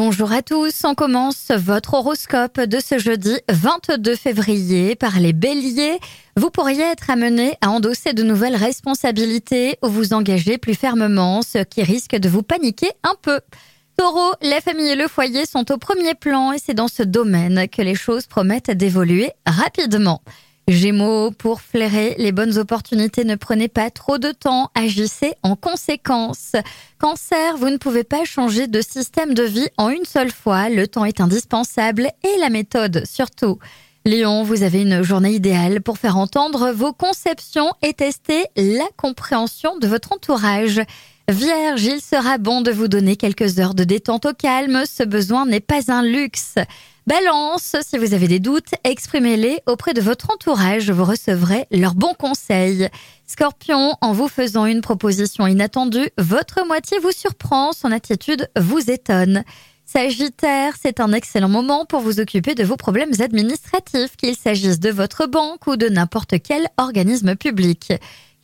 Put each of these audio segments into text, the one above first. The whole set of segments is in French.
Bonjour à tous, on commence votre horoscope de ce jeudi 22 février par les béliers. Vous pourriez être amené à endosser de nouvelles responsabilités ou vous engager plus fermement, ce qui risque de vous paniquer un peu. Taureau, la famille et le foyer sont au premier plan et c'est dans ce domaine que les choses promettent d'évoluer rapidement. Gémeaux, pour flairer les bonnes opportunités, ne prenez pas trop de temps, agissez en conséquence. Cancer, vous ne pouvez pas changer de système de vie en une seule fois, le temps est indispensable et la méthode surtout. Lion, vous avez une journée idéale pour faire entendre vos conceptions et tester la compréhension de votre entourage. Vierge, il sera bon de vous donner quelques heures de détente au calme, ce besoin n'est pas un luxe. Balance, si vous avez des doutes, exprimez-les auprès de votre entourage, vous recevrez leurs bons conseils. Scorpion, en vous faisant une proposition inattendue, votre moitié vous surprend, son attitude vous étonne. Sagittaire, c'est un excellent moment pour vous occuper de vos problèmes administratifs, qu'il s'agisse de votre banque ou de n'importe quel organisme public.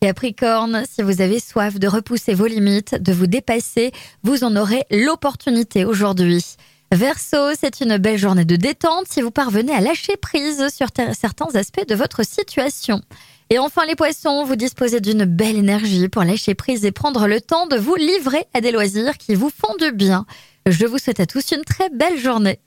Capricorne, si vous avez soif de repousser vos limites, de vous dépasser, vous en aurez l'opportunité aujourd'hui. Verseau, c'est une belle journée de détente si vous parvenez à lâcher prise sur certains aspects de votre situation. Et enfin les poissons, vous disposez d'une belle énergie pour lâcher prise et prendre le temps de vous livrer à des loisirs qui vous font du bien. Je vous souhaite à tous une très belle journée.